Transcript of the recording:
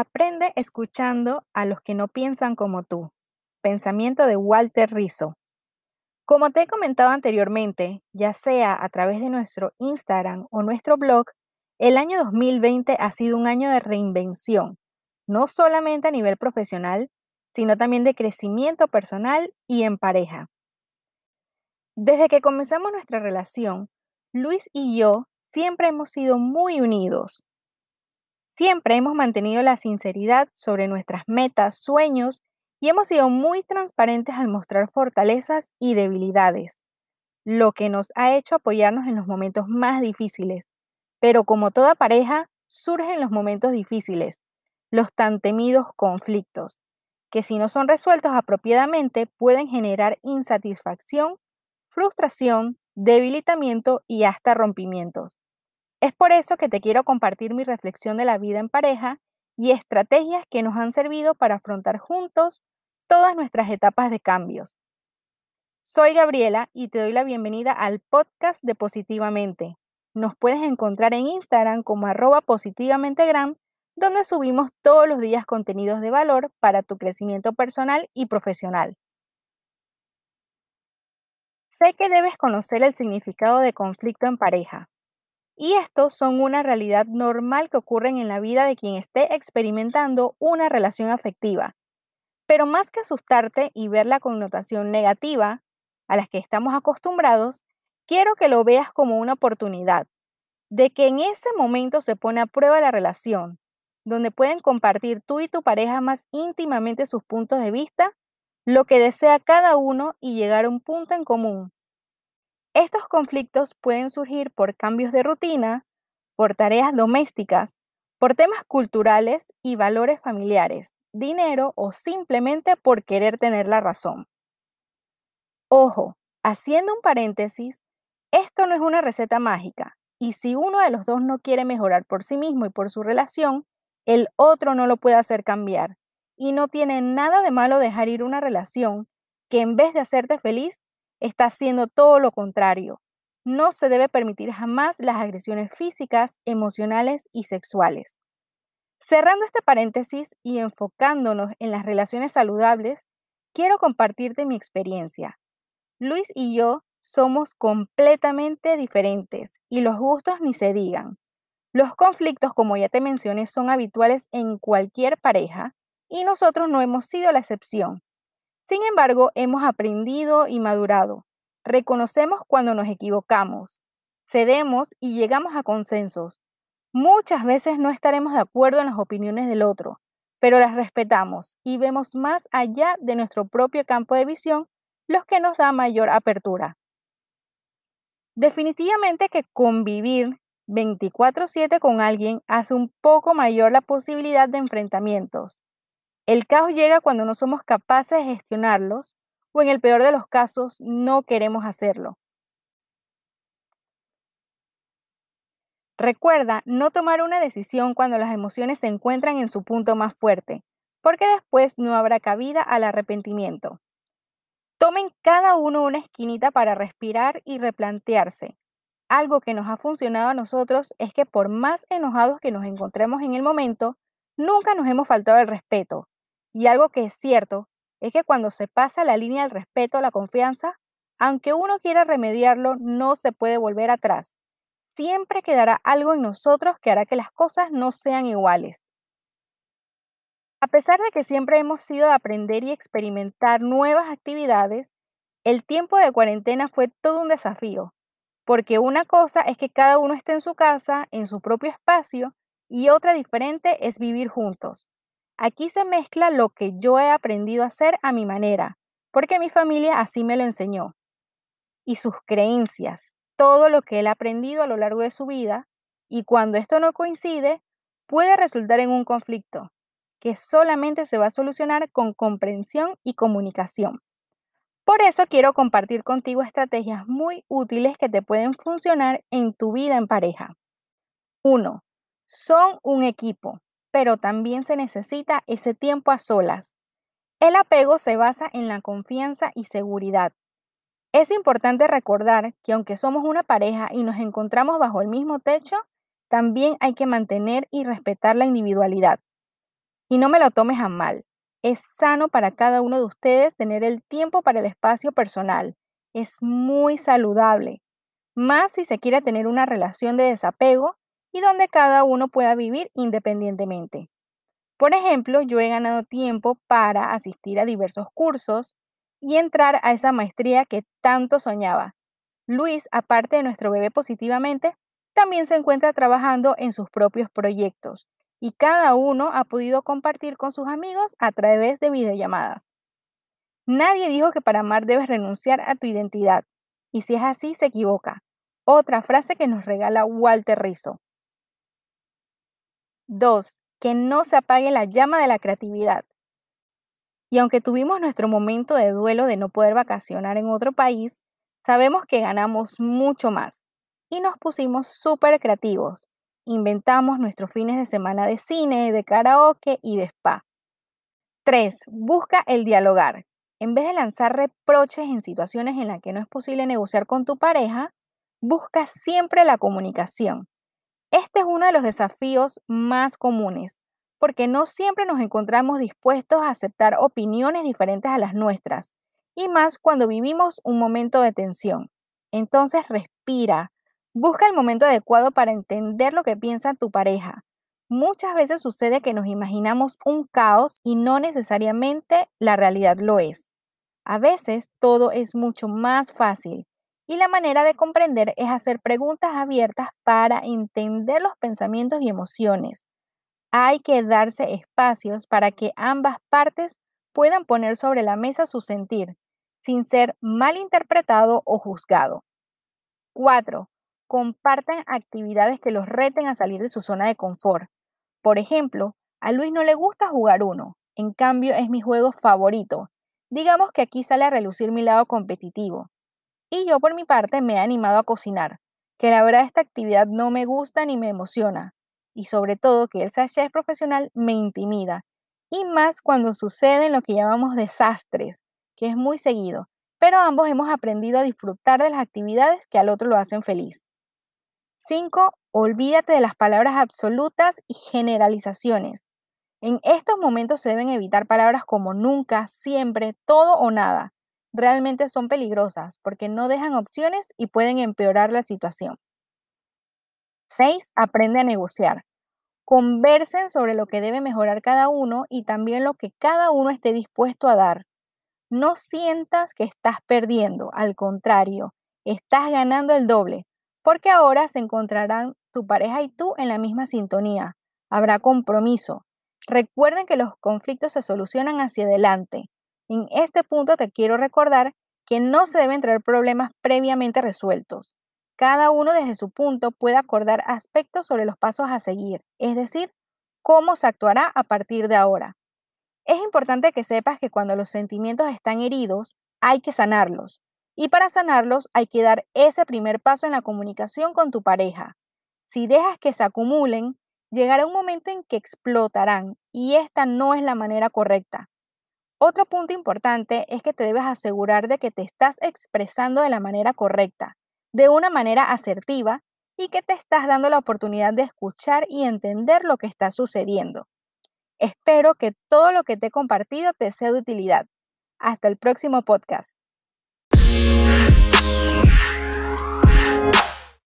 Aprende escuchando a los que no piensan como tú. Pensamiento de Walter Rizzo. Como te he comentado anteriormente, ya sea a través de nuestro Instagram o nuestro blog, el año 2020 ha sido un año de reinvención, no solamente a nivel profesional, sino también de crecimiento personal y en pareja. Desde que comenzamos nuestra relación, Luis y yo siempre hemos sido muy unidos. Siempre hemos mantenido la sinceridad sobre nuestras metas, sueños y hemos sido muy transparentes al mostrar fortalezas y debilidades, lo que nos ha hecho apoyarnos en los momentos más difíciles. Pero como toda pareja, surgen los momentos difíciles, los tan temidos conflictos, que si no son resueltos apropiadamente pueden generar insatisfacción, frustración, debilitamiento y hasta rompimientos. Es por eso que te quiero compartir mi reflexión de la vida en pareja y estrategias que nos han servido para afrontar juntos todas nuestras etapas de cambios. Soy Gabriela y te doy la bienvenida al podcast de Positivamente. Nos puedes encontrar en Instagram como arroba positivamentegram, donde subimos todos los días contenidos de valor para tu crecimiento personal y profesional. Sé que debes conocer el significado de conflicto en pareja, y estos son una realidad normal que ocurren en la vida de quien esté experimentando una relación afectiva. Pero más que asustarte y ver la connotación negativa a las que estamos acostumbrados, quiero que lo veas como una oportunidad de que en ese momento se pone a prueba la relación, donde pueden compartir tú y tu pareja más íntimamente sus puntos de vista, lo que desea cada uno y llegar a un punto en común estos conflictos pueden surgir por cambios de rutina, por tareas domésticas, por temas culturales y valores familiares, dinero o simplemente por querer tener la razón. Ojo, haciendo un paréntesis, esto no es una receta mágica y si uno de los dos no quiere mejorar por sí mismo y por su relación, el otro no lo puede hacer cambiar. Y no tiene nada de malo dejar ir una relación que en vez de hacerte feliz, está haciendo todo lo contrario. No se debe permitir jamás las agresiones físicas, emocionales y sexuales. Cerrando este paréntesis y enfocándonos en las relaciones saludables, quiero compartirte mi experiencia. Luis y yo somos completamente diferentes y los gustos ni se digan. Los conflictos, como ya te mencioné, son habituales en cualquier pareja y nosotros no hemos sido la excepción. Sin embargo, hemos aprendido y madurado. Reconocemos cuando nos equivocamos, cedemos y llegamos a consensos. Muchas veces no estaremos de acuerdo en las opiniones del otro, pero las respetamos y vemos más allá de nuestro propio campo de visión, los que nos da mayor apertura. Definitivamente que convivir 24/7 con alguien hace un poco mayor la posibilidad de enfrentamientos, el caos llega cuando no somos capaces de gestionarlos o en el peor de los casos no queremos hacerlo. Recuerda no tomar una decisión cuando las emociones se encuentran en su punto más fuerte, porque después no habrá cabida al arrepentimiento. Tomen cada uno una esquinita para respirar y replantearse. Algo que nos ha funcionado a nosotros es que por más enojados que nos encontremos en el momento, nunca nos hemos faltado el respeto, y algo que es cierto es que cuando se pasa la línea del respeto a la confianza, aunque uno quiera remediarlo, no se puede volver atrás. Siempre quedará algo en nosotros que hará que las cosas no sean iguales. A pesar de que siempre hemos sido de aprender y experimentar nuevas actividades, el tiempo de cuarentena fue todo un desafío, porque una cosa es que cada uno esté en su casa, en su propio espacio, y otra diferente es vivir juntos. Aquí se mezcla lo que yo he aprendido a hacer a mi manera, porque mi familia así me lo enseñó, y sus creencias, todo lo que él ha aprendido a lo largo de su vida, y cuando esto no coincide, puede resultar en un conflicto, que solamente se va a solucionar con comprensión y comunicación. Por eso quiero compartir contigo estrategias muy útiles que te pueden funcionar en tu vida en pareja. 1. Son un equipo pero también se necesita ese tiempo a solas. El apego se basa en la confianza y seguridad. Es importante recordar que aunque somos una pareja y nos encontramos bajo el mismo techo, también hay que mantener y respetar la individualidad. Y no me lo tomes a mal. Es sano para cada uno de ustedes tener el tiempo para el espacio personal. Es muy saludable. Más si se quiere tener una relación de desapego y donde cada uno pueda vivir independientemente. Por ejemplo, yo he ganado tiempo para asistir a diversos cursos y entrar a esa maestría que tanto soñaba. Luis, aparte de nuestro bebé positivamente, también se encuentra trabajando en sus propios proyectos y cada uno ha podido compartir con sus amigos a través de videollamadas. Nadie dijo que para amar debes renunciar a tu identidad, y si es así, se equivoca. Otra frase que nos regala Walter Rizzo. 2. Que no se apague la llama de la creatividad. Y aunque tuvimos nuestro momento de duelo de no poder vacacionar en otro país, sabemos que ganamos mucho más y nos pusimos súper creativos. Inventamos nuestros fines de semana de cine, de karaoke y de spa. 3. Busca el dialogar. En vez de lanzar reproches en situaciones en las que no es posible negociar con tu pareja, busca siempre la comunicación. Este es uno de los desafíos más comunes, porque no siempre nos encontramos dispuestos a aceptar opiniones diferentes a las nuestras, y más cuando vivimos un momento de tensión. Entonces respira, busca el momento adecuado para entender lo que piensa tu pareja. Muchas veces sucede que nos imaginamos un caos y no necesariamente la realidad lo es. A veces todo es mucho más fácil y la manera de comprender es hacer preguntas abiertas para entender los pensamientos y emociones hay que darse espacios para que ambas partes puedan poner sobre la mesa su sentir, sin ser malinterpretado o juzgado. 4. Compartan actividades que los reten a salir de su zona de confort. Por ejemplo, a Luis no le gusta jugar uno, en cambio es mi juego favorito. Digamos que aquí sale a relucir mi lado competitivo. Y yo por mi parte me he animado a cocinar, que la verdad esta actividad no me gusta ni me emociona, y sobre todo que el chef profesional me intimida. Y más cuando suceden lo que llamamos desastres, que es muy seguido. Pero ambos hemos aprendido a disfrutar de las actividades que al otro lo hacen feliz. 5. Olvídate de las palabras absolutas y generalizaciones. En estos momentos se deben evitar palabras como nunca, siempre, todo o nada. Realmente son peligrosas porque no dejan opciones y pueden empeorar la situación. 6. Aprende a negociar. Conversen sobre lo que debe mejorar cada uno y también lo que cada uno esté dispuesto a dar. No sientas que estás perdiendo, al contrario, estás ganando el doble, porque ahora se encontrarán tu pareja y tú en la misma sintonía. Habrá compromiso. Recuerden que los conflictos se solucionan hacia adelante. En este punto te quiero recordar que no se deben traer problemas previamente resueltos. Cada uno desde su punto puede acordar aspectos sobre los pasos a seguir, es decir, cómo se actuará a partir de ahora. Es importante que sepas que cuando los sentimientos están heridos, hay que sanarlos. Y para sanarlos hay que dar ese primer paso en la comunicación con tu pareja. Si dejas que se acumulen, llegará un momento en que explotarán y esta no es la manera correcta. Otro punto importante es que te debes asegurar de que te estás expresando de la manera correcta de una manera asertiva y que te estás dando la oportunidad de escuchar y entender lo que está sucediendo. Espero que todo lo que te he compartido te sea de utilidad. Hasta el próximo podcast.